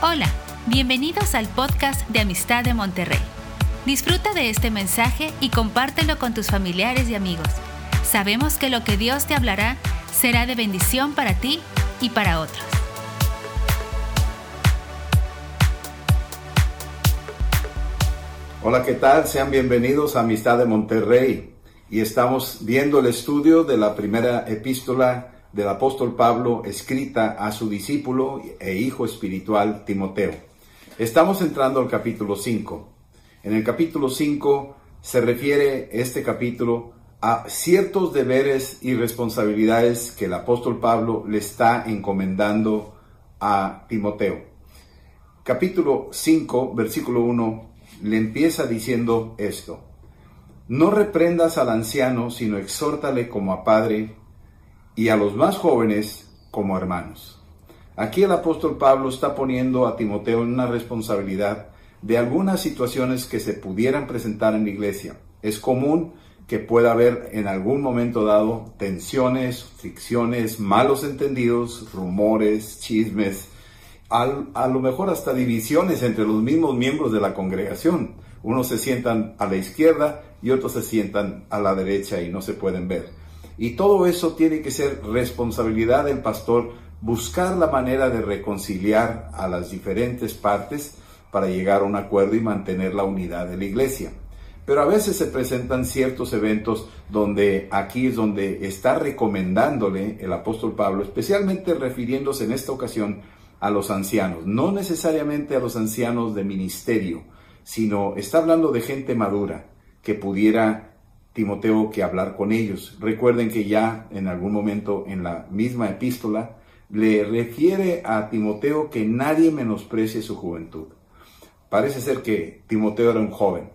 Hola, bienvenidos al podcast de Amistad de Monterrey. Disfruta de este mensaje y compártelo con tus familiares y amigos. Sabemos que lo que Dios te hablará será de bendición para ti y para otros. Hola, ¿qué tal? Sean bienvenidos a Amistad de Monterrey. Y estamos viendo el estudio de la primera epístola del apóstol Pablo escrita a su discípulo e hijo espiritual Timoteo. Estamos entrando al capítulo 5. En el capítulo 5 se refiere este capítulo a ciertos deberes y responsabilidades que el apóstol Pablo le está encomendando a Timoteo. Capítulo 5, versículo 1, le empieza diciendo esto. No reprendas al anciano, sino exhórtale como a padre y a los más jóvenes como hermanos. Aquí el apóstol Pablo está poniendo a Timoteo en una responsabilidad de algunas situaciones que se pudieran presentar en la iglesia. Es común que pueda haber en algún momento dado tensiones, fricciones, malos entendidos, rumores, chismes, a lo mejor hasta divisiones entre los mismos miembros de la congregación. Unos se sientan a la izquierda y otros se sientan a la derecha y no se pueden ver. Y todo eso tiene que ser responsabilidad del pastor buscar la manera de reconciliar a las diferentes partes para llegar a un acuerdo y mantener la unidad de la iglesia. Pero a veces se presentan ciertos eventos donde aquí es donde está recomendándole el apóstol Pablo, especialmente refiriéndose en esta ocasión a los ancianos, no necesariamente a los ancianos de ministerio, sino está hablando de gente madura que pudiera Timoteo que hablar con ellos. Recuerden que ya en algún momento en la misma epístola le refiere a Timoteo que nadie menosprecie su juventud. Parece ser que Timoteo era un joven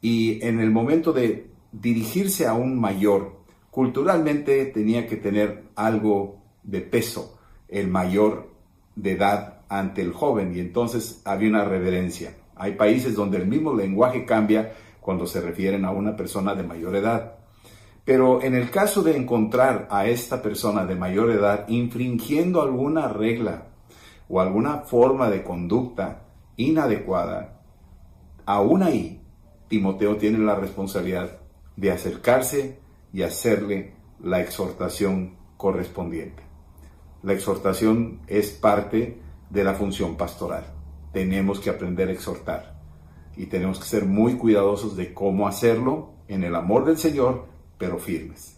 y en el momento de dirigirse a un mayor, culturalmente tenía que tener algo de peso, el mayor de edad ante el joven y entonces había una reverencia. Hay países donde el mismo lenguaje cambia cuando se refieren a una persona de mayor edad. Pero en el caso de encontrar a esta persona de mayor edad infringiendo alguna regla o alguna forma de conducta inadecuada, aún ahí Timoteo tiene la responsabilidad de acercarse y hacerle la exhortación correspondiente. La exhortación es parte de la función pastoral. Tenemos que aprender a exhortar y tenemos que ser muy cuidadosos de cómo hacerlo en el amor del Señor, pero firmes.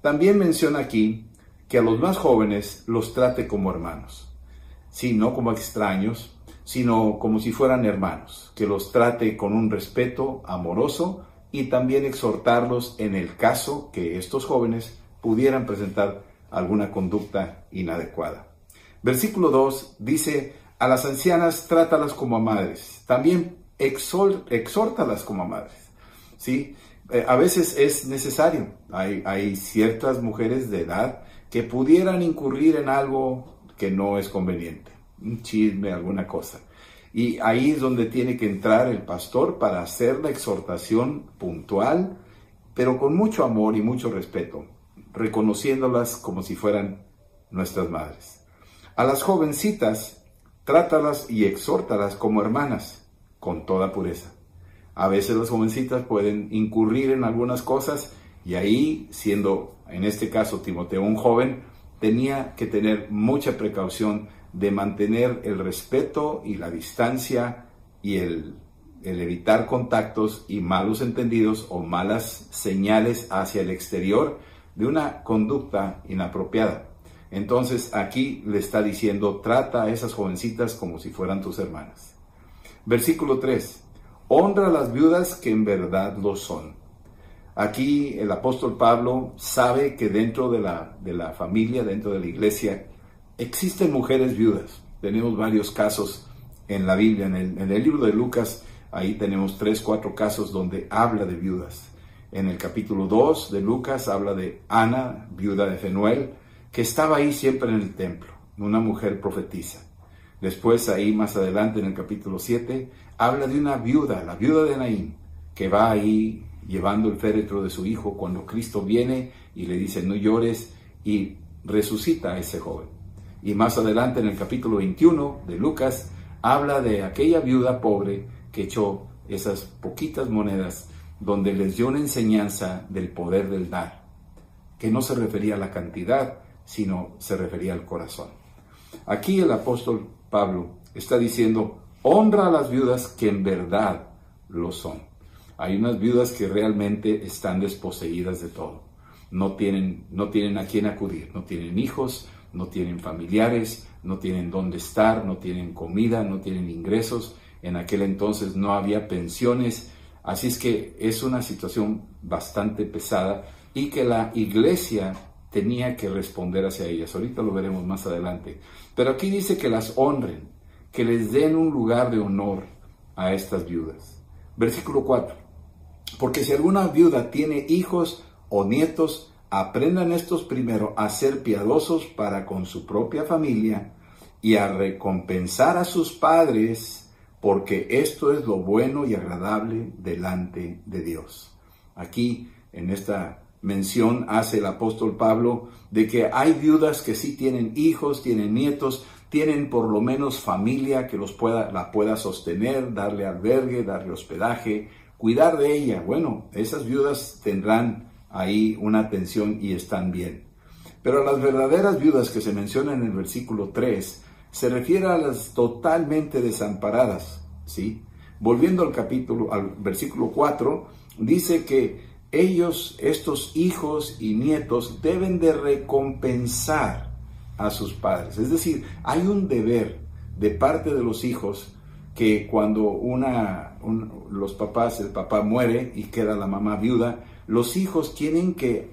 También menciona aquí que a los más jóvenes los trate como hermanos, sí, no como extraños, sino como si fueran hermanos, que los trate con un respeto amoroso y también exhortarlos en el caso que estos jóvenes pudieran presentar alguna conducta inadecuada. Versículo 2 dice, a las ancianas trátalas como a madres. También exhórtalas como madres. ¿sí? Eh, a veces es necesario. Hay, hay ciertas mujeres de edad que pudieran incurrir en algo que no es conveniente, un chisme, alguna cosa. Y ahí es donde tiene que entrar el pastor para hacer la exhortación puntual, pero con mucho amor y mucho respeto, reconociéndolas como si fueran nuestras madres. A las jovencitas, trátalas y exhórtalas como hermanas con toda pureza. A veces las jovencitas pueden incurrir en algunas cosas y ahí, siendo en este caso Timoteo un joven, tenía que tener mucha precaución de mantener el respeto y la distancia y el, el evitar contactos y malos entendidos o malas señales hacia el exterior de una conducta inapropiada. Entonces aquí le está diciendo, trata a esas jovencitas como si fueran tus hermanas. Versículo 3. Honra a las viudas que en verdad lo son. Aquí el apóstol Pablo sabe que dentro de la, de la familia, dentro de la iglesia, existen mujeres viudas. Tenemos varios casos en la Biblia, en el, en el libro de Lucas, ahí tenemos tres, cuatro casos donde habla de viudas. En el capítulo 2 de Lucas habla de Ana, viuda de Fenuel, que estaba ahí siempre en el templo, una mujer profetisa. Después ahí más adelante en el capítulo 7 habla de una viuda, la viuda de Naín, que va ahí llevando el féretro de su hijo cuando Cristo viene y le dice no llores y resucita a ese joven. Y más adelante en el capítulo 21 de Lucas habla de aquella viuda pobre que echó esas poquitas monedas donde les dio una enseñanza del poder del dar, que no se refería a la cantidad, sino se refería al corazón. Aquí el apóstol Pablo está diciendo, honra a las viudas que en verdad lo son. Hay unas viudas que realmente están desposeídas de todo. No tienen, no tienen a quién acudir, no tienen hijos, no tienen familiares, no tienen dónde estar, no tienen comida, no tienen ingresos. En aquel entonces no había pensiones, así es que es una situación bastante pesada y que la iglesia tenía que responder hacia ellas. Ahorita lo veremos más adelante. Pero aquí dice que las honren, que les den un lugar de honor a estas viudas. Versículo 4. Porque si alguna viuda tiene hijos o nietos, aprendan estos primero a ser piadosos para con su propia familia y a recompensar a sus padres, porque esto es lo bueno y agradable delante de Dios. Aquí, en esta mención, hace el apóstol Pablo de que hay viudas que sí tienen hijos, tienen nietos, tienen por lo menos familia que los pueda, la pueda sostener, darle albergue, darle hospedaje, cuidar de ella. Bueno, esas viudas tendrán ahí una atención y están bien. Pero las verdaderas viudas que se mencionan en el versículo 3 se refiere a las totalmente desamparadas, ¿sí? Volviendo al capítulo, al versículo 4, dice que ellos, estos hijos y nietos, deben de recompensar a sus padres. Es decir, hay un deber de parte de los hijos que cuando una, los papás, el papá muere y queda la mamá viuda, los hijos tienen que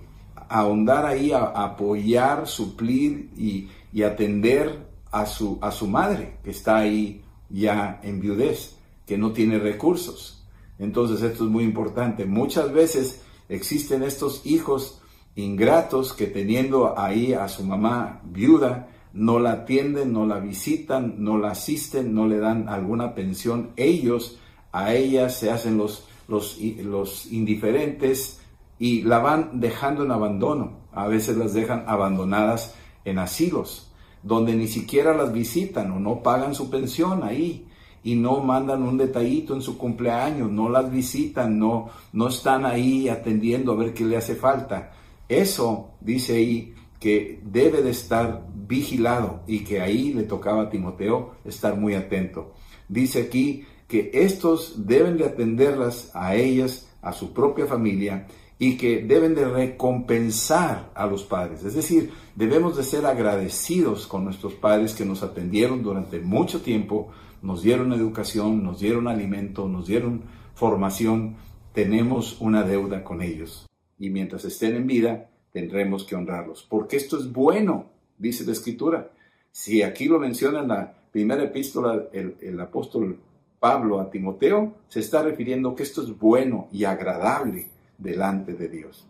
ahondar ahí, a, apoyar, suplir y, y atender a su, a su madre, que está ahí ya en viudez, que no tiene recursos. Entonces esto es muy importante. Muchas veces existen estos hijos ingratos que teniendo ahí a su mamá viuda, no la atienden, no la visitan, no la asisten, no le dan alguna pensión. Ellos a ella se hacen los, los, los indiferentes y la van dejando en abandono. A veces las dejan abandonadas en asilos donde ni siquiera las visitan o no pagan su pensión ahí y no mandan un detallito en su cumpleaños, no las visitan, no, no están ahí atendiendo a ver qué le hace falta. Eso dice ahí que debe de estar vigilado y que ahí le tocaba a Timoteo estar muy atento. Dice aquí que estos deben de atenderlas a ellas, a su propia familia y que deben de recompensar a los padres. Es decir, debemos de ser agradecidos con nuestros padres que nos atendieron durante mucho tiempo, nos dieron educación, nos dieron alimento, nos dieron formación. Tenemos una deuda con ellos. Y mientras estén en vida, tendremos que honrarlos. Porque esto es bueno, dice la Escritura. Si aquí lo menciona en la primera epístola el, apóstol Pablo a Timoteo, se está refiriendo que esto es bueno y agradable delante de Dios.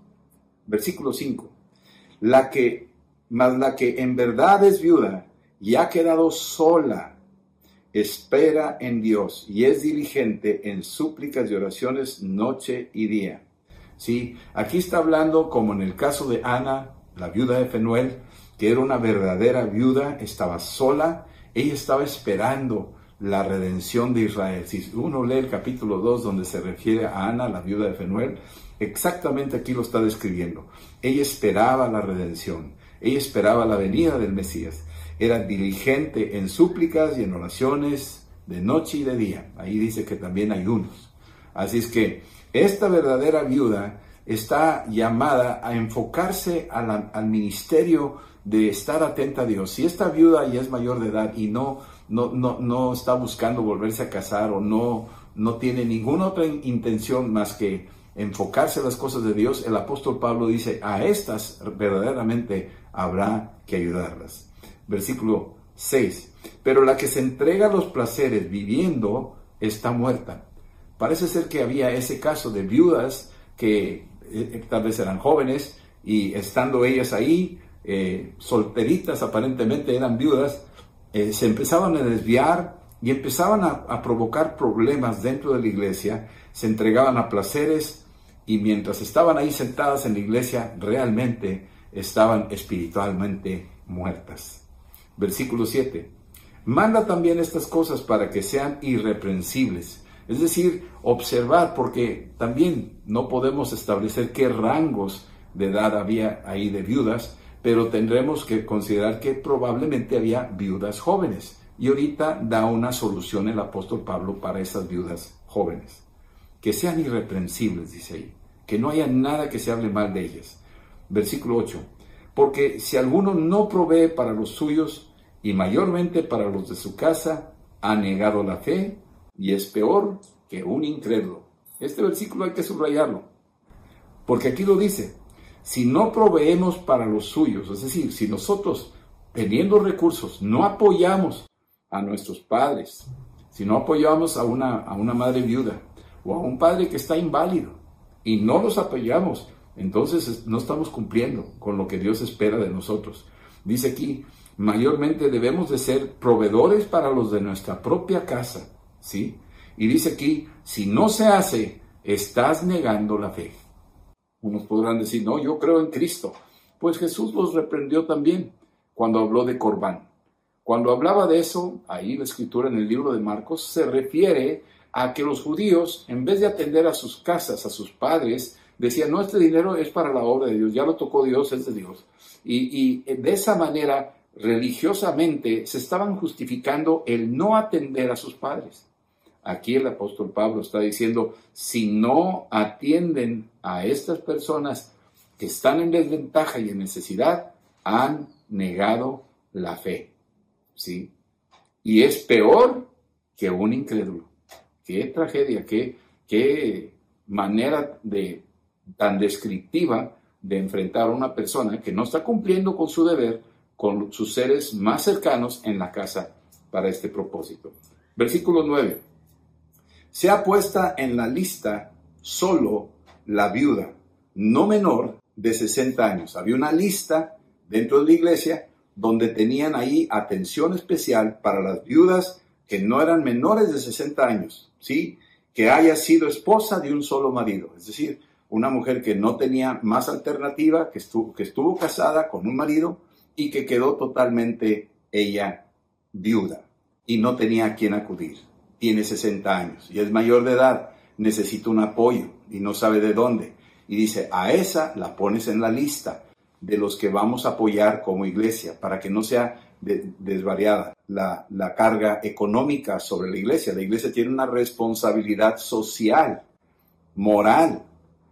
Versículo 5. La que, más la que en verdad es viuda y ha quedado sola, espera en Dios y es diligente en súplicas y oraciones noche y día. Sí, aquí está hablando como en el caso de Ana, la viuda de Fenuel, que era una verdadera viuda, estaba sola, ella estaba esperando la redención de Israel. Si uno lee el capítulo 2 donde se refiere a Ana, la viuda de Fenuel, exactamente aquí lo está describiendo. Ella esperaba la redención, ella esperaba la venida del Mesías. Era diligente en súplicas y en oraciones de noche y de día. Ahí dice que también hay unos. Así es que esta verdadera viuda está llamada a enfocarse al ministerio de estar atenta a Dios. Si esta viuda ya es mayor de edad y no, no, no, no está buscando volverse a casar o no, no tiene ninguna otra intención más que enfocarse a las cosas de Dios, el apóstol Pablo dice, a estas verdaderamente habrá que ayudarlas. Versículo 6. Pero la que se entrega a los placeres viviendo está muerta. Parece ser que había ese caso de viudas que eh, tal vez eran jóvenes y estando ellas ahí, eh, solteritas aparentemente eran viudas, eh, se empezaban a desviar y empezaban a, provocar problemas dentro de la iglesia, se entregaban a placeres y mientras estaban ahí sentadas en la iglesia, realmente estaban espiritualmente muertas. Versículo 7. Manda también estas cosas para que sean irreprensibles. Es decir, observar, porque también no podemos establecer qué rangos de edad había ahí de viudas, pero tendremos que considerar que probablemente había viudas jóvenes. Y ahorita da una solución el apóstol Pablo para esas viudas jóvenes. Que sean irreprensibles, dice ahí. Que no haya nada que se hable mal de ellas. Versículo 8. Porque si alguno no provee para los suyos y mayormente para los de su casa, ha negado la fe y es peor que un incrédulo. Este versículo hay que subrayarlo. Porque aquí lo dice, si no proveemos para los suyos, es decir, si nosotros, teniendo recursos, no apoyamos a nuestros padres, si no apoyamos a una, a una madre viuda o a un padre que está inválido y no los apoyamos, entonces no estamos cumpliendo con lo que Dios espera de nosotros. Dice aquí, mayormente debemos de ser proveedores para los de nuestra propia casa, ¿sí? Y dice aquí, si no se hace, estás negando la fe. Unos podrán decir, no, yo creo en Cristo. Pues Jesús los reprendió también cuando habló de Corbán. Cuando hablaba de eso, ahí la escritura en el libro de Marcos se refiere a que los judíos, en vez de atender a sus casas, a sus padres, decían, no, este dinero es para la obra de Dios, ya lo tocó Dios, es de Dios. Y, y de esa manera, religiosamente, se estaban justificando el no atender a sus padres. Aquí el apóstol Pablo está diciendo, si no atienden a estas personas que están en desventaja y en necesidad, han negado la fe. ¿Sí? Y es peor que un incrédulo. Qué tragedia, qué, qué manera de, tan descriptiva de enfrentar a una persona que no está cumpliendo con su deber con sus seres más cercanos en la casa para este propósito. Versículo 9 ha puesta en la lista solo la viuda, no menor de 60 años. Había una lista dentro de la iglesia donde tenían ahí atención especial para las viudas que no eran menores de 60 años, ¿sí? Que haya sido esposa de un solo marido, es decir, una mujer que no tenía más alternativa, que estuvo casada con un marido y que quedó totalmente ella viuda y no tenía a quien acudir tiene 60 años y es mayor de edad, necesita un apoyo y no sabe de dónde. Y dice, a esa la pones en la lista de los que vamos a apoyar como iglesia para que no sea desvariada la, la carga económica sobre la iglesia. La iglesia tiene una responsabilidad social, moral,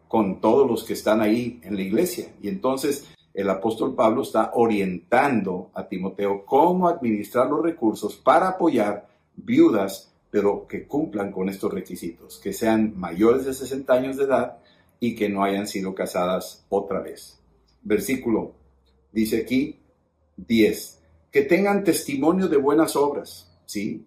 con todos los que están ahí en la iglesia. Y entonces el apóstol Pablo está orientando a Timoteo cómo administrar los recursos para apoyar viudas pero que cumplan con estos requisitos, que sean mayores de 60 años de edad y que no hayan sido casadas otra vez. Versículo, dice aquí 10, que tengan testimonio de buenas obras, ¿sí?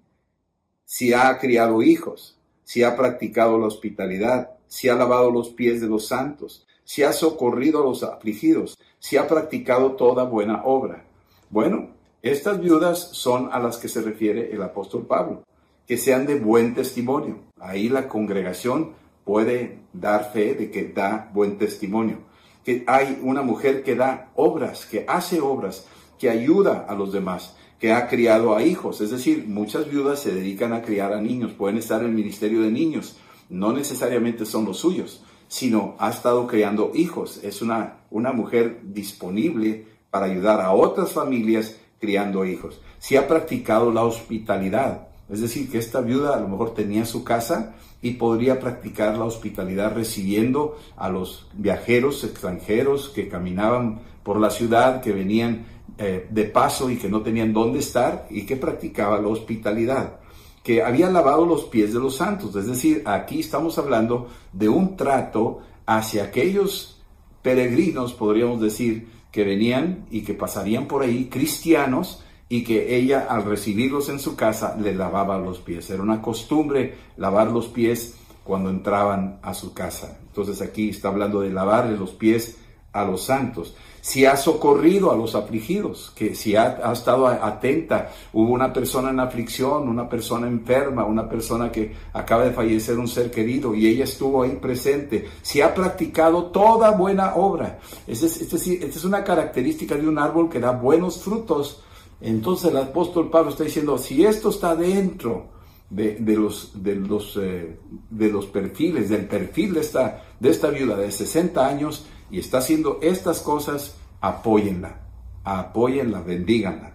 Si ha criado hijos, si ha practicado la hospitalidad, si ha lavado los pies de los santos, si ha socorrido a los afligidos, si ha practicado toda buena obra. Bueno, estas viudas son a las que se refiere el apóstol Pablo que sean de buen testimonio. Ahí la congregación puede dar fe de que da buen testimonio. Que hay una mujer que da obras, que hace obras, que ayuda a los demás, que ha criado a hijos. Es decir, muchas viudas se dedican a criar a niños, pueden estar en el ministerio de niños. No necesariamente son los suyos, sino ha estado criando hijos. Es una, una mujer disponible para ayudar a otras familias criando hijos. Si ha practicado la hospitalidad, es decir, que esta viuda a lo mejor tenía su casa y podría practicar la hospitalidad recibiendo a los viajeros extranjeros que caminaban por la ciudad, que venían eh, de paso y que no tenían dónde estar y que practicaba la hospitalidad que había lavado los pies de los santos. Es decir, aquí estamos hablando de un trato hacia aquellos peregrinos, podríamos decir, que venían y que pasarían por ahí, cristianos, y que ella al recibirlos en su casa le lavaba los pies. Era una costumbre lavar los pies cuando entraban a su casa. Entonces aquí está hablando de lavarle los pies a los santos. Si ha socorrido a los afligidos, que si ha, ha, estado atenta, hubo una persona en aflicción, una persona enferma, una persona que acaba de fallecer un ser querido y ella estuvo ahí presente, si ha practicado toda buena obra. Esta es, es, es una característica de un árbol que da buenos frutos. Entonces el apóstol Pablo está diciendo, si esto está dentro de, los, de, los, eh, de los perfiles, del perfil de esta, de esta viuda de 60 años y está haciendo estas cosas, apóyenla, apóyenla, bendíganla.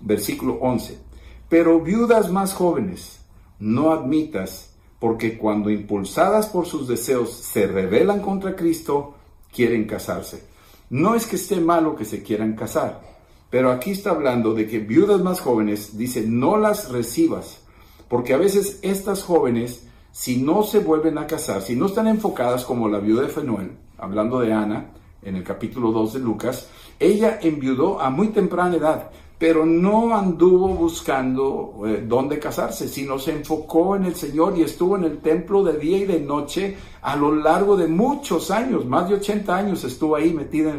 Versículo 11. Pero viudas más jóvenes, no admitas, porque cuando impulsadas por sus deseos se rebelan contra Cristo, quieren casarse. No es que esté malo que se quieran casar, pero aquí está hablando de que viudas más jóvenes, dice, no las recibas, porque a veces estas jóvenes, si no se vuelven a casar, si no están enfocadas como la viuda de Fenuel, hablando de Ana, en el capítulo 2 de Lucas, ella enviudó a muy temprana edad, pero no anduvo buscando eh, dónde casarse, sino se enfocó en el Señor y estuvo en el templo de día y de noche a lo largo de muchos años, más de 80 años estuvo ahí metida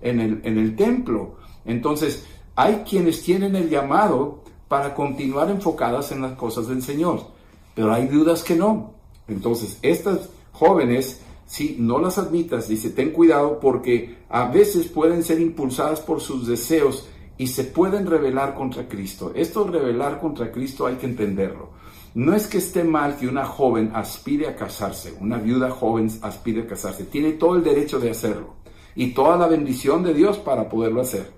en, el, en el templo. Entonces, hay quienes tienen el llamado para continuar enfocadas en las cosas del Señor. Pero hay viudas que no. Entonces, estas jóvenes, si no las admitas, dice, ten cuidado porque a veces pueden ser impulsadas por sus deseos y se pueden rebelar contra Cristo. Esto rebelar contra Cristo hay que entenderlo. No es que esté mal que una joven aspire a casarse, una viuda joven aspire a casarse. Tiene todo el derecho de hacerlo y toda la bendición de Dios para poderlo hacer.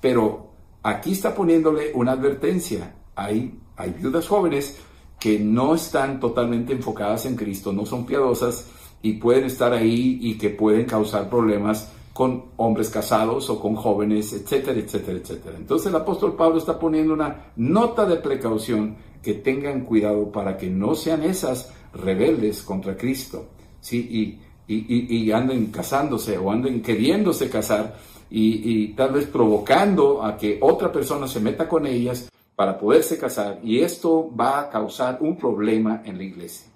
Pero Aquí está poniéndole una advertencia. Hay, hay viudas jóvenes que no están totalmente enfocadas en Cristo, no son piadosas y pueden estar ahí y que pueden causar problemas con hombres casados o con jóvenes, etcétera, etcétera, etcétera. Entonces el apóstol Pablo está poniendo una nota de precaución que tengan cuidado para que no sean esas rebeldes contra Cristo, ¿sí? Y, y, y anden casándose o anden queriéndose casar y, tal vez provocando a que otra persona se meta con ellas para poderse casar y esto va a causar un problema en la iglesia.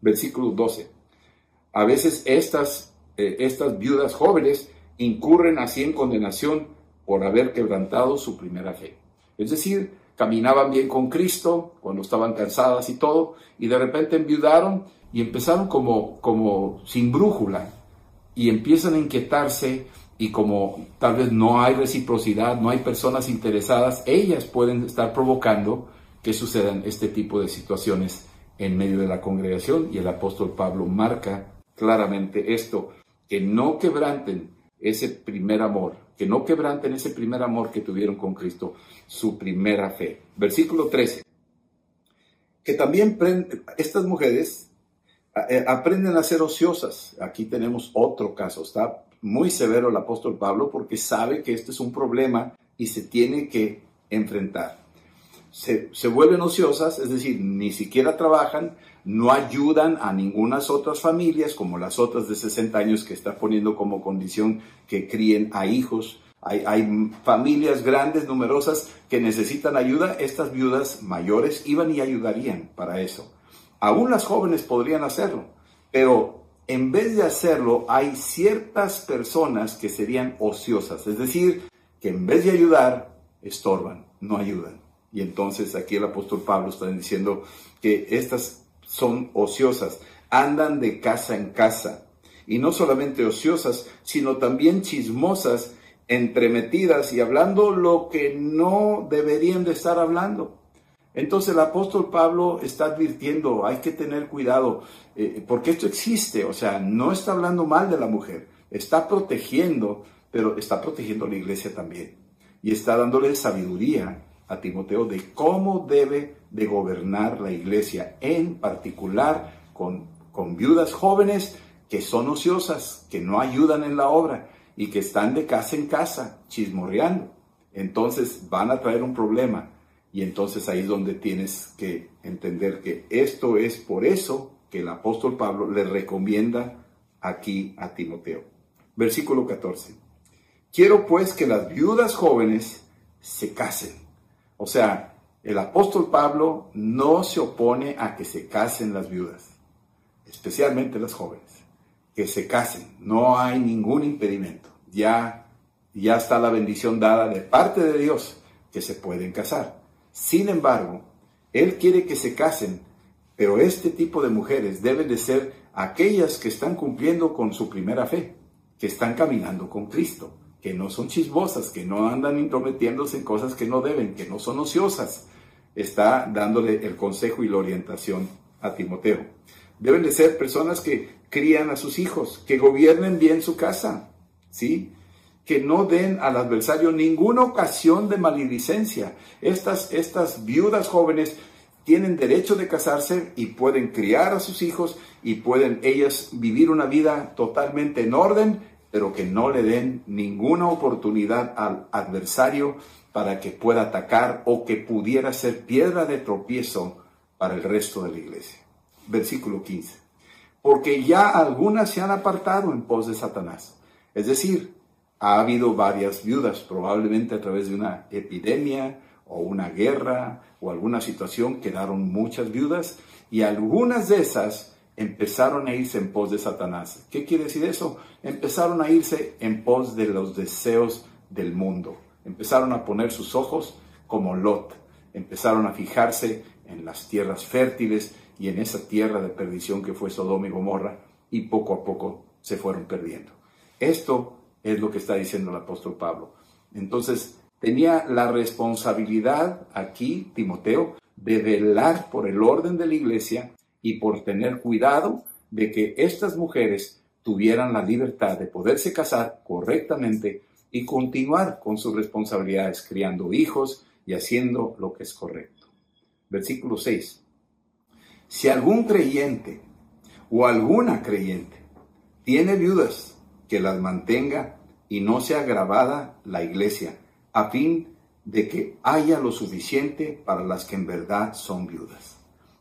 Versículo 12. A veces estas, eh, estas viudas jóvenes incurren así en condenación por haber quebrantado su primera fe. Es decir, caminaban bien con Cristo cuando estaban cansadas y todo, y de repente enviudaron y empezaron como, como sin brújula y empiezan a inquietarse y como tal vez no hay reciprocidad, no hay personas interesadas, ellas pueden estar provocando que sucedan este tipo de situaciones en medio de la congregación y el apóstol Pablo marca claramente esto, que no quebranten ese primer amor, que no quebranten ese primer amor que tuvieron con Cristo, su primera fe. Versículo 13. Que también estas mujeres eh, aprenden a ser ociosas. Aquí tenemos otro caso, está muy severo el apóstol Pablo porque sabe que este es un problema y se tiene que enfrentar. Se, vuelven ociosas, es decir, ni siquiera trabajan, no ayudan a ninguna otras familias, como las otras de 60 años que está poniendo como condición que críen a hijos. Hay, hay, familias grandes, numerosas, que necesitan ayuda. Estas viudas mayores iban y ayudarían para eso. Aún las jóvenes podrían hacerlo, pero en vez de hacerlo, hay ciertas personas que serían ociosas, es decir, que en vez de ayudar, estorban, no ayudan. Y entonces aquí el apóstol Pablo está diciendo que estas son ociosas, andan de casa en casa. Y no solamente ociosas, sino también chismosas, entremetidas y hablando lo que no deberían de estar hablando. Entonces el apóstol Pablo está advirtiendo, hay que tener cuidado, eh, porque esto existe, o sea, no está hablando mal de la mujer, está protegiendo, pero está protegiendo a la iglesia también. Y está dándole sabiduría a Timoteo de cómo debe de gobernar la iglesia, en particular con, con viudas jóvenes que son ociosas, que no ayudan en la obra y que están de casa en casa chismorreando. Entonces van a traer un problema y entonces ahí es donde tienes que entender que esto es por eso que el apóstol Pablo le recomienda aquí a Timoteo. Versículo 14. Quiero pues que las viudas jóvenes se casen. O sea, el apóstol Pablo no se opone a que se casen las viudas, especialmente las jóvenes, que se casen. No hay ningún impedimento. Ya, ya está la bendición dada de parte de Dios que se pueden casar. Sin embargo, Él quiere que se casen, pero este tipo de mujeres deben de ser aquellas que están cumpliendo con su primera fe, que están caminando con Cristo, que no son chismosas, que no andan intrometiéndose en cosas que no deben, que no son ociosas. Está dándole el consejo y la orientación a Timoteo. Deben de ser personas que crían a sus hijos, que gobiernen bien su casa, ¿sí? Que no den al adversario ninguna ocasión de maledicencia. Estas, estas viudas jóvenes tienen derecho de casarse y pueden criar a sus hijos y pueden ellas vivir una vida totalmente en orden, pero que no le den ninguna oportunidad al adversario para que pueda atacar o que pudiera ser piedra de tropiezo para el resto de la iglesia. Versículo 15. Porque ya algunas se han apartado en pos de Satanás. Es decir, ha habido varias viudas, probablemente a través de una epidemia, o una guerra o alguna situación, quedaron muchas viudas y algunas de esas empezaron a irse en pos de Satanás. ¿Qué quiere decir eso? Empezaron a irse en pos de los deseos del mundo. Empezaron a poner sus ojos como Lot. Empezaron a fijarse en las tierras fértiles y en esa tierra de perdición que fue Sodoma y Gomorra y poco a poco se fueron perdiendo. Esto es lo que está diciendo el apóstol Pablo. Entonces, tenía la responsabilidad aquí, Timoteo, de velar por el orden de la iglesia y por tener cuidado de que estas mujeres tuvieran la libertad de poderse casar correctamente y continuar con sus responsabilidades, criando hijos y haciendo lo que es correcto. Versículo 6. Si algún creyente o alguna creyente tiene viudas, que las mantenga y no sea grabada la iglesia a fin de que haya lo suficiente para las que en verdad son viudas.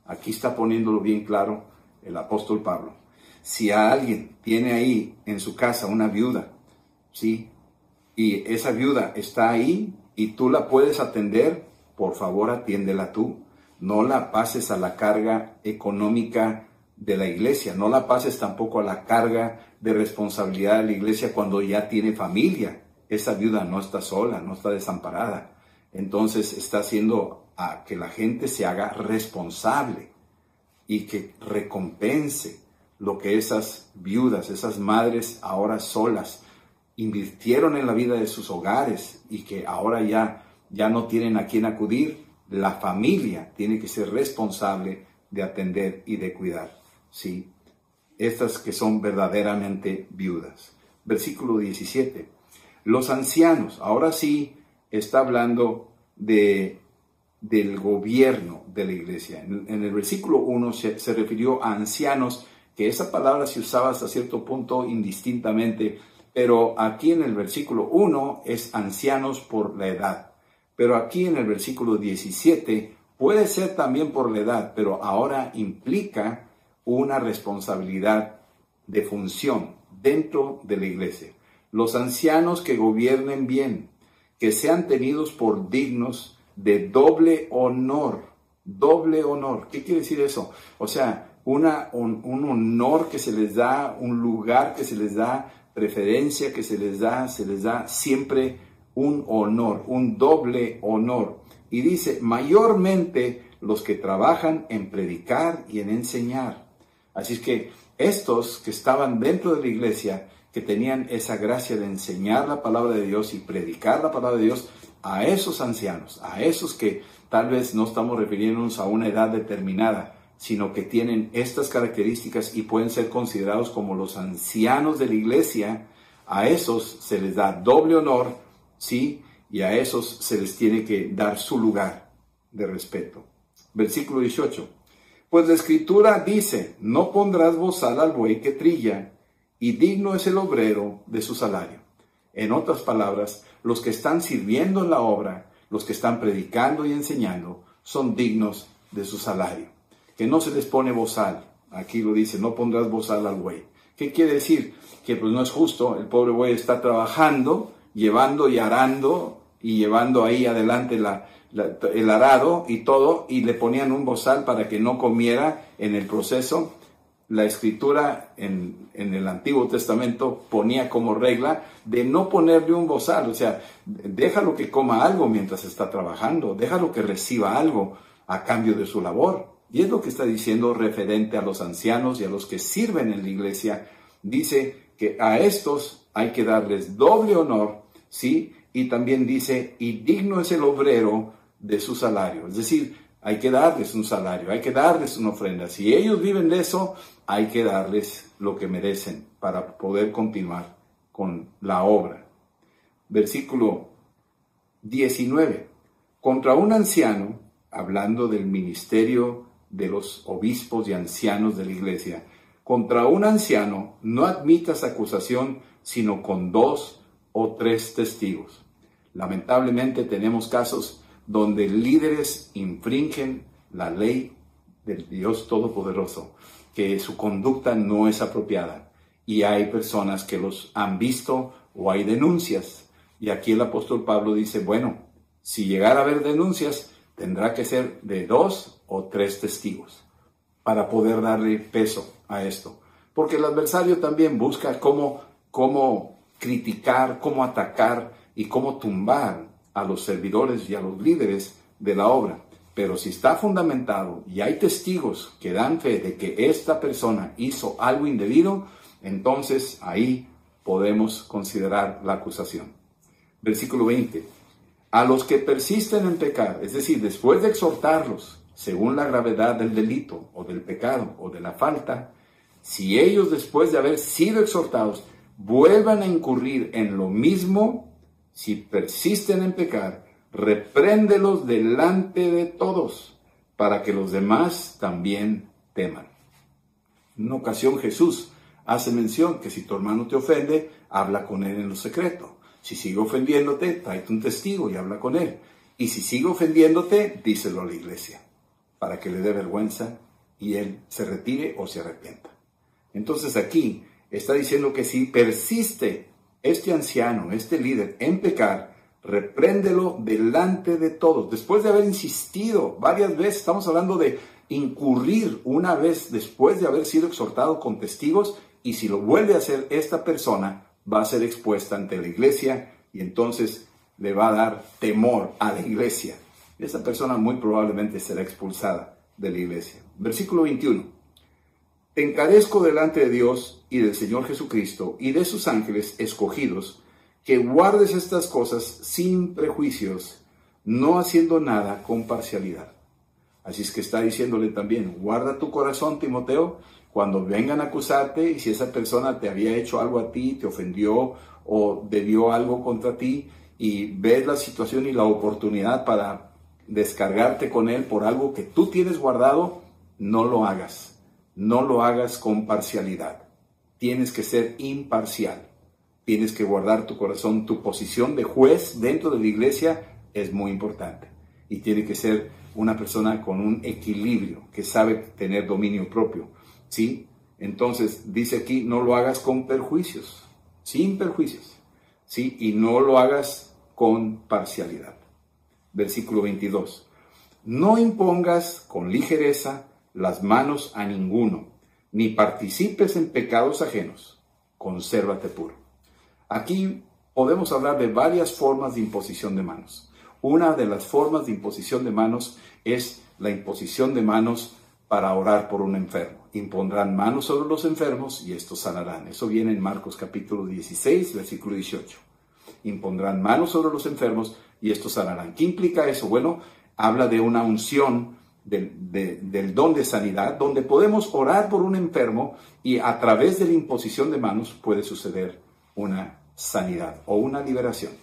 Aquí está poniéndolo bien claro el apóstol Pablo. Si alguien tiene ahí en su casa una viuda, ¿sí? Y esa viuda está ahí y tú la puedes atender, por favor atiéndela tú. No la pases a la carga económica de la iglesia, no la pases tampoco a la carga de responsabilidad de la iglesia cuando ya tiene familia esa viuda no está sola, no está desamparada. Entonces está haciendo que la gente se haga responsable y que recompense lo que esas viudas, esas madres ahora solas, invirtieron en la vida de sus hogares y que ahora ya, ya no tienen a quién acudir. La familia tiene que ser responsable de atender y de cuidar. ¿sí? Estas que son verdaderamente viudas. Versículo 17. Los ancianos, ahora sí está hablando de, del gobierno de la iglesia. En, el versículo 1 se, se refirió a ancianos, que esa palabra se usaba hasta cierto punto indistintamente, pero aquí en el versículo 1 es ancianos por la edad. Pero aquí en el versículo 17 puede ser también por la edad, pero ahora implica una responsabilidad de función dentro de la iglesia los ancianos que gobiernen bien, que sean tenidos por dignos de doble honor. Doble honor. ¿Qué quiere decir eso? O sea, un, honor que se les da, un lugar que se les da, preferencia que se les da, se les da siempre un honor, un doble honor. Y dice, mayormente los que trabajan en predicar y en enseñar. Así es que estos que estaban dentro de la iglesia que tenían esa gracia de enseñar la palabra de Dios y predicar la palabra de Dios a esos ancianos, a esos que tal vez no estamos refiriéndonos a una edad determinada, sino que tienen estas características y pueden ser considerados como los ancianos de la iglesia, a esos se les da doble honor, ¿sí? Y a esos se les tiene que dar su lugar de respeto. Versículo 18. Pues la escritura dice, no pondrás bozal al buey que trilla, y digno es el obrero de su salario. En otras palabras, los que están sirviendo en la obra, los que están predicando y enseñando, son dignos de su salario. Que no se les pone bozal. Aquí lo dice, no pondrás bozal al buey. ¿Qué quiere decir? Que pues no es justo, el pobre buey está trabajando, llevando y arando y llevando ahí adelante el arado y todo, y le ponían un bozal para que no comiera en el proceso la escritura en, el Antiguo Testamento ponía como regla de no ponerle un bozal, o sea, déjalo que coma algo mientras está trabajando, déjalo que reciba algo a cambio de su labor. Y es lo que está diciendo referente a los ancianos y a los que sirven en la iglesia. Dice que a estos hay que darles doble honor ¿sí? Y también dice, y digno es el obrero de su salario. Es decir, hay que darles un salario, hay que darles una ofrenda. Si ellos viven de eso, hay que darles lo que merecen para poder continuar con la obra. Versículo 19. Contra un anciano, hablando del ministerio de los obispos y ancianos de la iglesia, contra un anciano no admitas acusación sino con dos o tres testigos. Lamentablemente tenemos casos donde líderes infringen la ley del Dios Todopoderoso, que su conducta no es apropiada. Y hay personas que los han visto o hay denuncias. Y aquí el apóstol Pablo dice, bueno, si llegara a haber denuncias, tendrá que ser de dos o tres testigos para poder darle peso a esto. Porque el adversario también busca cómo, cómo criticar, cómo atacar y cómo tumbar a los servidores y a los líderes de la obra. Pero si está fundamentado y hay testigos que dan fe de que esta persona hizo algo indebido, entonces ahí podemos considerar la acusación. Versículo 20. A los que persisten en pecar, es decir, después de exhortarlos, según la gravedad del delito o del pecado o de la falta, si ellos después de haber sido exhortados vuelvan a incurrir en lo mismo, si persisten en pecar, repréndelos delante de todos, para que los demás también teman. En una ocasión Jesús hace mención que si tu hermano te ofende, habla con él en lo secreto. Si sigue ofendiéndote, tráete un testigo y habla con él. Y si sigue ofendiéndote, díselo a la iglesia, para que le dé vergüenza y él se retire o se arrepienta. Entonces aquí está diciendo que si persiste este anciano, este líder, en pecar, repréndelo delante de todos. Después de haber insistido varias veces, estamos hablando de incurrir una vez después de haber sido exhortado con testigos, y si lo vuelve a hacer esta persona, va a ser expuesta ante la iglesia y entonces le va a dar temor a la iglesia. Esa persona muy probablemente será expulsada de la iglesia. Versículo 21. Te encarezco delante de Dios y del Señor Jesucristo y de sus ángeles escogidos, que guardes estas cosas sin prejuicios, no haciendo nada con parcialidad. Así es que está diciéndole también, guarda tu corazón, Timoteo, cuando vengan a acusarte y si esa persona te había hecho algo a ti, te ofendió o debió algo contra ti y ves la situación y la oportunidad para descargarte con él por algo que tú tienes guardado, no lo hagas no lo hagas con parcialidad. Tienes que ser imparcial. Tienes que guardar tu corazón. Tu posición de juez dentro de la iglesia es muy importante. Y tiene que ser una persona con un equilibrio, que sabe tener dominio propio. ¿Sí? Entonces, dice aquí, no lo hagas con perjuicios, sin perjuicios. ¿Sí? Y no lo hagas con parcialidad. Versículo 22. No impongas con ligereza las manos a ninguno, ni participes en pecados ajenos. Consérvate puro. Aquí podemos hablar de varias formas de imposición de manos. Una de las formas de imposición de manos es la imposición de manos para orar por un enfermo. Impondrán manos sobre los enfermos y estos sanarán. Eso viene en Marcos capítulo 16, versículo 18. Impondrán manos sobre los enfermos y estos sanarán. ¿Qué implica eso? Bueno, habla de una unción del, don de sanidad, donde podemos orar por un enfermo y a través de la imposición de manos puede suceder una sanidad o una liberación.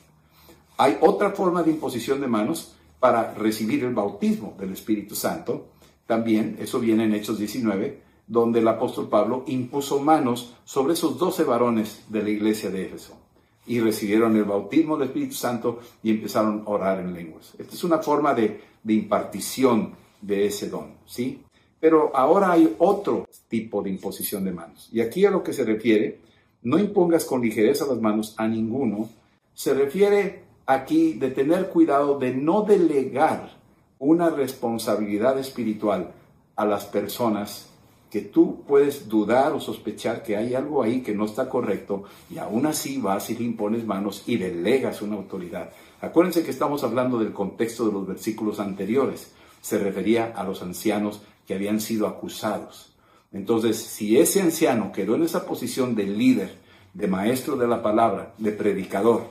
Hay otra forma de imposición de manos para recibir el bautismo del Espíritu Santo. También, eso viene en Hechos 19, donde el apóstol Pablo impuso manos sobre esos doce varones de la iglesia de Éfeso y recibieron el bautismo del Espíritu Santo y empezaron a orar en lenguas. Esta es una forma de, de impartición de ese don, ¿sí? Pero ahora hay otro tipo de imposición de manos. Y aquí a lo que se refiere, no impongas con ligereza las manos a ninguno, se refiere aquí de tener cuidado de no delegar una responsabilidad espiritual a las personas que tú puedes dudar o sospechar que hay algo ahí que no está correcto y aún así vas y le impones manos y delegas una autoridad. Acuérdense que estamos hablando del contexto de los versículos anteriores se refería a los ancianos que habían sido acusados. Entonces, si ese anciano quedó en esa posición de líder, de maestro de la palabra, de predicador,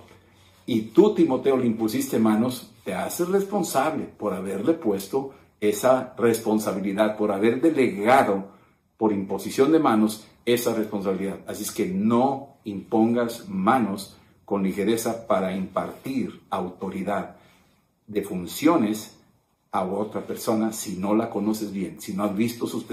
y tú, Timoteo, le impusiste manos, te haces responsable por haberle puesto esa responsabilidad, por haber delegado por imposición de manos esa responsabilidad. Así es que no impongas manos con ligereza para impartir autoridad de funciones a otra persona si no la conoces bien, si no has visto su,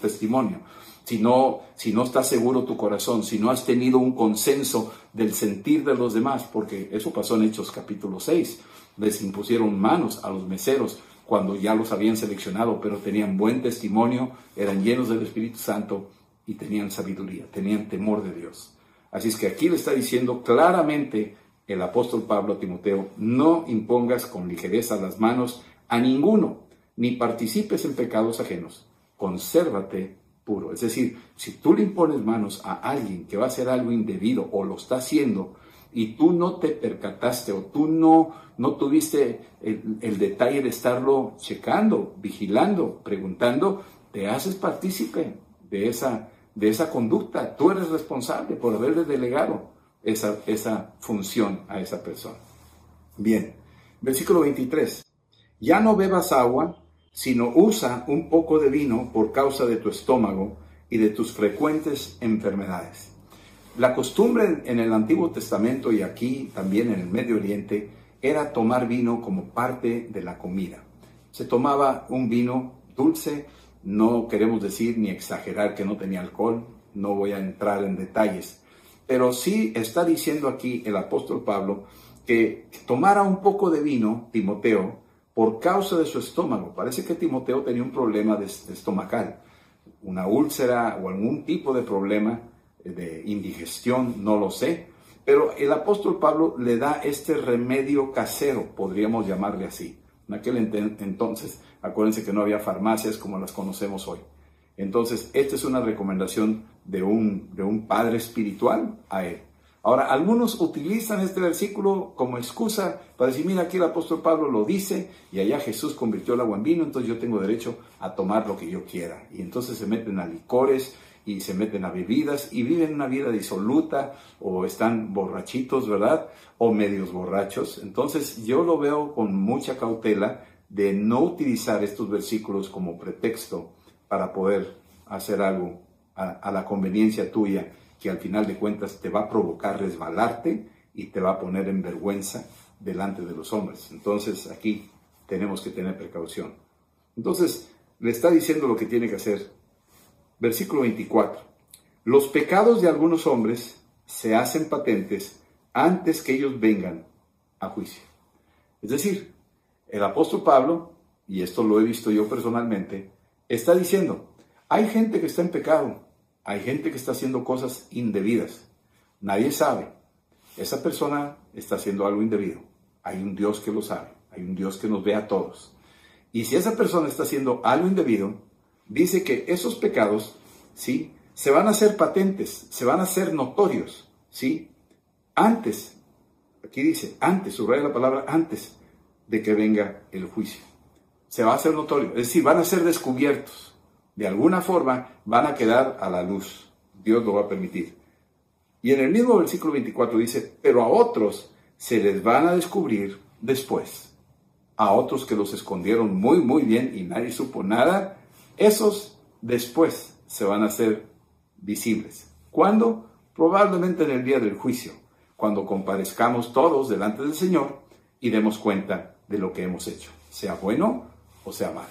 testimonio, si no, si no estás seguro tu corazón, si no has tenido un consenso del sentir de los demás, porque eso pasó en Hechos capítulo 6. Les impusieron manos a los meseros cuando ya los habían seleccionado, pero tenían buen testimonio, eran llenos del Espíritu Santo y tenían sabiduría, tenían temor de Dios. Así es que aquí le está diciendo claramente el apóstol Pablo a Timoteo, no impongas con ligereza las manos a ninguno, ni participes en pecados ajenos, consérvate puro. Es decir, si tú le impones manos a alguien que va a hacer algo indebido o lo está haciendo, y tú no te percataste o tú no, no tuviste el, el, detalle de estarlo checando, vigilando, preguntando, te haces partícipe de esa, de esa conducta. Tú eres responsable por haberle delegado esa, esa función a esa persona. Bien, versículo 23. Ya no bebas agua, sino usa un poco de vino por causa de tu estómago y de tus frecuentes enfermedades. La costumbre en el Antiguo Testamento y aquí también en el Medio Oriente era tomar vino como parte de la comida. Se tomaba un vino dulce, no queremos decir ni exagerar que no tenía alcohol, no voy a entrar en detalles, pero sí está diciendo aquí el apóstol Pablo que tomara un poco de vino, Timoteo, por causa de su estómago. Parece que Timoteo tenía un problema de, estomacal, una úlcera o algún tipo de problema de indigestión, no lo sé. Pero el apóstol Pablo le da este remedio casero, podríamos llamarle así. En aquel entonces, acuérdense que no había farmacias como las conocemos hoy. Entonces, esta es una recomendación de un, de un padre espiritual a él. Ahora, algunos utilizan este versículo como excusa para decir, mira, aquí el apóstol Pablo lo dice y allá Jesús convirtió el agua en vino, entonces yo tengo derecho a tomar lo que yo quiera. Y entonces se meten a licores y se meten a bebidas y viven una vida disoluta o están borrachitos, ¿verdad? O medios borrachos. Entonces yo lo veo con mucha cautela de no utilizar estos versículos como pretexto para poder hacer algo a, la conveniencia tuya que al final de cuentas te va a provocar resbalarte y te va a poner en vergüenza delante de los hombres. Entonces aquí tenemos que tener precaución. Entonces le está diciendo lo que tiene que hacer. Versículo 24. Los pecados de algunos hombres se hacen patentes antes que ellos vengan a juicio. Es decir, el apóstol Pablo, y esto lo he visto yo personalmente, está diciendo, hay gente que está en pecado, hay gente que está haciendo cosas indebidas. Nadie sabe. Esa persona está haciendo algo indebido. Hay un Dios que lo sabe. Hay un Dios que nos ve a todos. Y si esa persona está haciendo algo indebido, dice que esos pecados, ¿sí? Se van a hacer patentes, se van a hacer notorios, ¿sí? Antes, aquí dice, antes, subraya la palabra antes de que venga el juicio. Se va a hacer notorio, es decir, van a ser descubiertos de alguna forma van a quedar a la luz. Dios lo va a permitir. Y en el mismo versículo 24 dice, pero a otros se les van a descubrir después. A otros que los escondieron muy, muy bien y nadie supo nada, esos después se van a hacer visibles. ¿Cuándo? Probablemente en el día del juicio, cuando comparezcamos todos delante del Señor y demos cuenta de lo que hemos hecho, sea bueno o sea malo.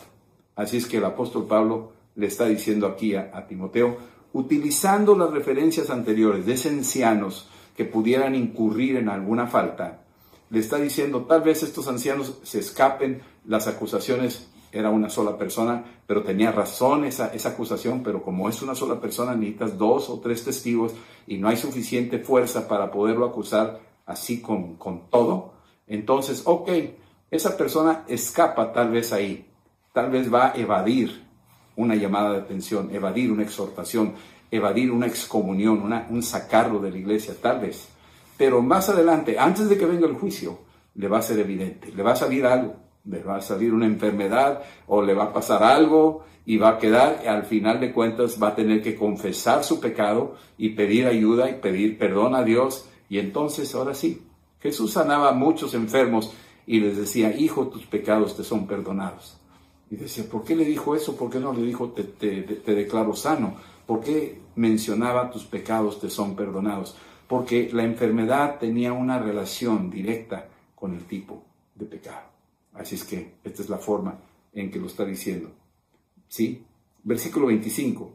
Así es que el apóstol Pablo le está diciendo aquí a, Timoteo, utilizando las referencias anteriores de ese ancianos que pudieran incurrir en alguna falta, le está diciendo, tal vez estos ancianos se escapen, las acusaciones era una sola persona, pero tenía razón esa, esa acusación, pero como es una sola persona, necesitas dos o tres testigos y no hay suficiente fuerza para poderlo acusar así con, con todo. Entonces, ok, esa persona escapa tal vez ahí, tal vez va a evadir una llamada de atención, evadir una exhortación, evadir una excomunión, un sacarlo de la iglesia, tal vez. Pero más adelante, antes de que venga el juicio, le va a ser evidente, le va a salir algo, le va a salir una enfermedad o le va a pasar algo y va a quedar, al final de cuentas, va a tener que confesar su pecado y pedir ayuda y pedir perdón a Dios. Y entonces, ahora sí, Jesús sanaba a muchos enfermos y les decía, hijo, tus pecados te son perdonados. Y decía, ¿por qué le dijo eso? ¿Por qué no le dijo, te, te declaro sano? ¿Por qué mencionaba tus pecados te son perdonados? Porque la enfermedad tenía una relación directa con el tipo de pecado. Así es que esta es la forma en que lo está diciendo. ¿Sí? Versículo 25.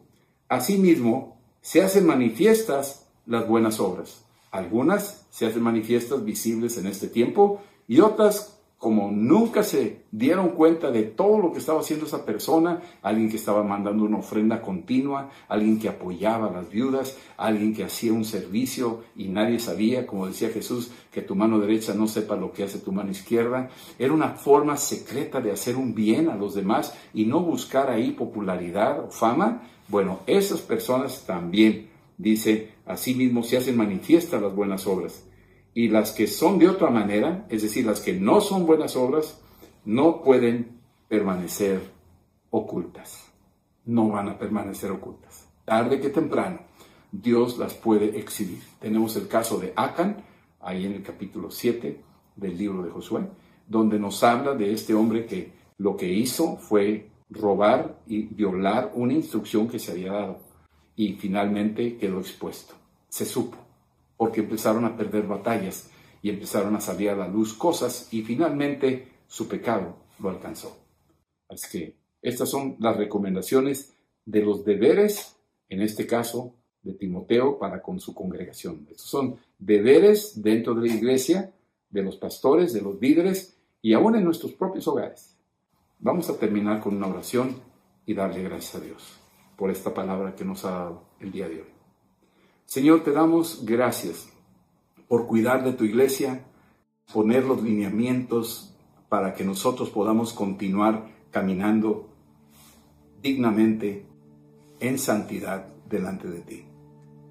Asimismo, se hacen manifiestas las buenas obras. Algunas se hacen manifiestas visibles en este tiempo y otras como nunca se dieron cuenta de todo lo que estaba haciendo esa persona, alguien que estaba mandando una ofrenda continua, alguien que apoyaba a las viudas, alguien que hacía un servicio y nadie sabía, como decía Jesús, que tu mano derecha no sepa lo que hace tu mano izquierda. Era una forma secreta de hacer un bien a los demás y no buscar ahí popularidad o fama. Bueno, esas personas también, dice, asimismo se hacen manifiestas las buenas obras y las que son de otra manera, es decir, las que no son buenas obras, no pueden permanecer ocultas. No van a permanecer ocultas. Tarde que temprano, Dios las puede exhibir. Tenemos el caso de Acán, ahí en el capítulo 7 del libro de Josué, donde nos habla de este hombre que lo que hizo fue robar y violar una instrucción que se había dado y finalmente quedó expuesto. Se supo porque empezaron a perder batallas y empezaron a salir a la luz cosas y finalmente su pecado lo alcanzó. Así que estas son las recomendaciones de los deberes, en este caso de Timoteo, para con su congregación. Estos son deberes dentro de la iglesia, de los pastores, de los líderes y aún en nuestros propios hogares. Vamos a terminar con una oración y darle gracias a Dios por esta palabra que nos ha dado el día de hoy. Señor, te damos gracias por cuidar de tu iglesia, poner los lineamientos para que nosotros podamos continuar caminando dignamente en santidad delante de ti.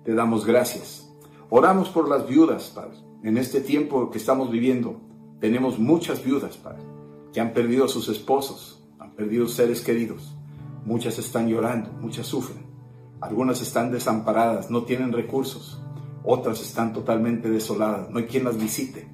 Te damos gracias. Oramos por las viudas, Padre. En este tiempo que estamos viviendo, tenemos muchas viudas, Padre, que han perdido a sus esposos, han perdido seres queridos. Muchas están llorando, muchas sufren. Algunas están desamparadas, no tienen recursos. Otras están totalmente desoladas, no hay quien las visite.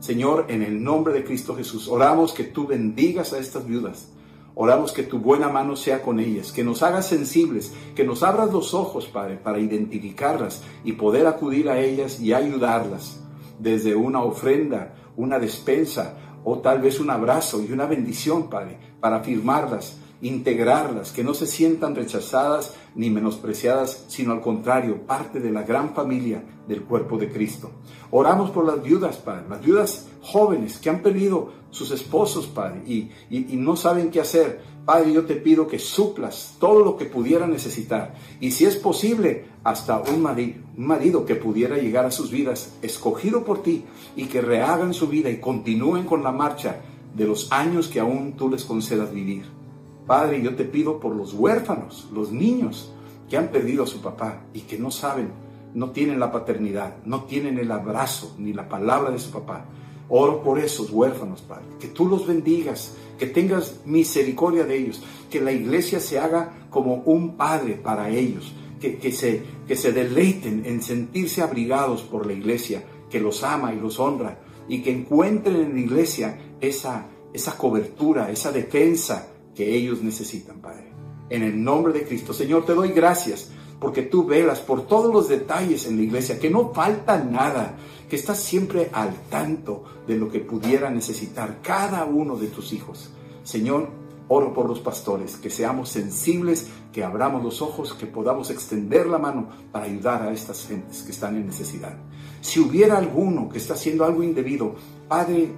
Señor, en el nombre de Cristo Jesús, oramos que tú bendigas a estas viudas. Oramos que tu buena mano sea con ellas, que nos hagas sensibles, que nos abras los ojos, Padre, para identificarlas y poder acudir a ellas y ayudarlas. Desde una ofrenda, una despensa o tal vez un abrazo y una bendición, Padre, para firmarlas, integrarlas, que no se sientan rechazadas ni menospreciadas, sino al contrario, parte de la gran familia del cuerpo de Cristo. Oramos por las viudas, Padre, las viudas jóvenes que han perdido sus esposos, Padre, y, y, no saben qué hacer. Padre, yo te pido que suplas todo lo que pudiera necesitar. Y si es posible, hasta un marido, un marido que pudiera llegar a sus vidas, escogido por ti, y que rehagan su vida y continúen con la marcha de los años que aún tú les concedas vivir. Padre, yo te pido por los huérfanos, los niños que han perdido a su papá y que no saben, no tienen la paternidad, no tienen el abrazo ni la palabra de su papá. Oro por esos huérfanos, Padre, que tú los bendigas, que tengas misericordia de ellos, que la iglesia se haga como un padre para ellos, que, se, que se deleiten en sentirse abrigados por la iglesia, que los ama y los honra, y que encuentren en la iglesia esa, esa cobertura, esa defensa, que ellos necesitan, Padre. En el nombre de Cristo, Señor, te doy gracias porque tú velas por todos los detalles en la iglesia, que no falta nada, que estás siempre al tanto de lo que pudiera necesitar cada uno de tus hijos. Señor, oro por los pastores, que seamos sensibles, que abramos los ojos, que podamos extender la mano para ayudar a estas gentes que están en necesidad. Si hubiera alguno que está haciendo algo indebido, Padre,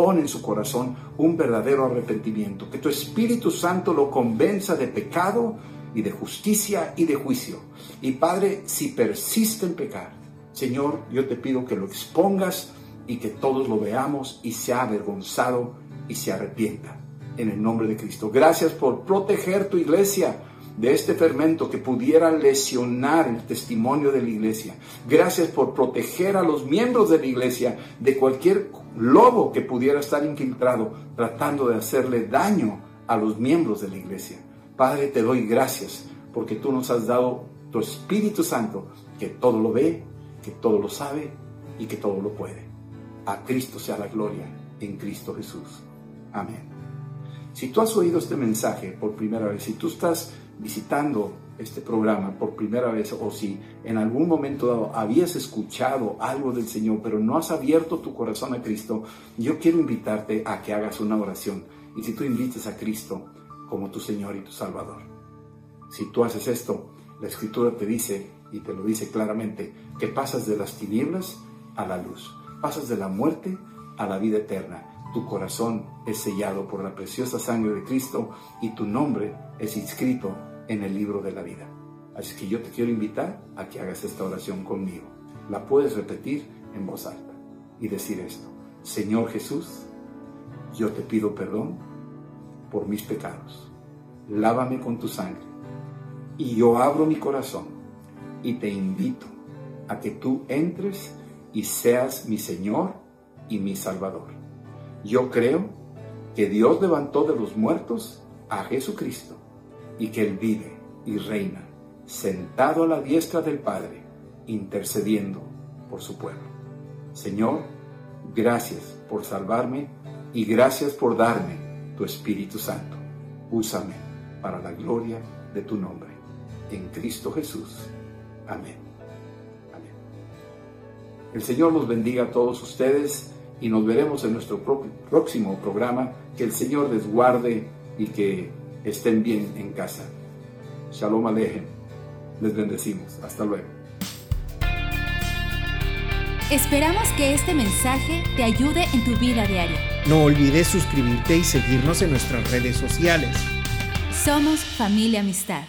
pon en su corazón un verdadero arrepentimiento, que tu Espíritu Santo lo convenza de pecado y de justicia y de juicio. Y Padre, si persiste en pecar, Señor, yo te pido que lo expongas y que todos lo veamos y sea avergonzado y se arrepienta. En el nombre de Cristo. Gracias por proteger tu iglesia de este fermento que pudiera lesionar el testimonio de la iglesia. Gracias por proteger a los miembros de la iglesia de cualquier lobo que pudiera estar infiltrado tratando de hacerle daño a los miembros de la iglesia. Padre, te doy gracias porque tú nos has dado tu Espíritu Santo que todo lo ve, que todo lo sabe y que todo lo puede. A Cristo sea la gloria en Cristo Jesús. Amén. Si tú has oído este mensaje por primera vez, si tú estás visitando este programa por primera vez o si en algún momento dado habías escuchado algo del Señor, pero no has abierto tu corazón a Cristo, yo quiero invitarte a que hagas una oración. Y si tú invites a Cristo como tu Señor y tu Salvador. Si tú haces esto, la Escritura te dice, y te lo dice claramente, que pasas de las tinieblas a la luz, pasas de la muerte a la vida eterna. Tu corazón es sellado por la preciosa sangre de Cristo y tu nombre es inscrito en el libro de la vida. Así que yo te quiero invitar a que hagas esta oración conmigo. La puedes repetir en voz alta y decir esto. Señor Jesús, yo te pido perdón por mis pecados. Lávame con tu sangre. Y yo abro mi corazón y te invito a que tú entres y seas mi Señor y mi Salvador. Yo creo que Dios levantó de los muertos a Jesucristo y que Él vive y reina, sentado a la diestra del Padre, intercediendo por su pueblo. Señor, gracias por salvarme y gracias por darme tu Espíritu Santo. Úsame para la gloria de tu nombre. En Cristo Jesús. Amén. Amén. El Señor los bendiga a todos ustedes y nos veremos en nuestro próximo programa. Que el Señor les guarde y que estén bien en casa. Shalom Alejem. Les bendecimos. Hasta luego. Esperamos que este mensaje te ayude en tu vida diaria. No olvides suscribirte y seguirnos en nuestras redes sociales. Somos familia amistad.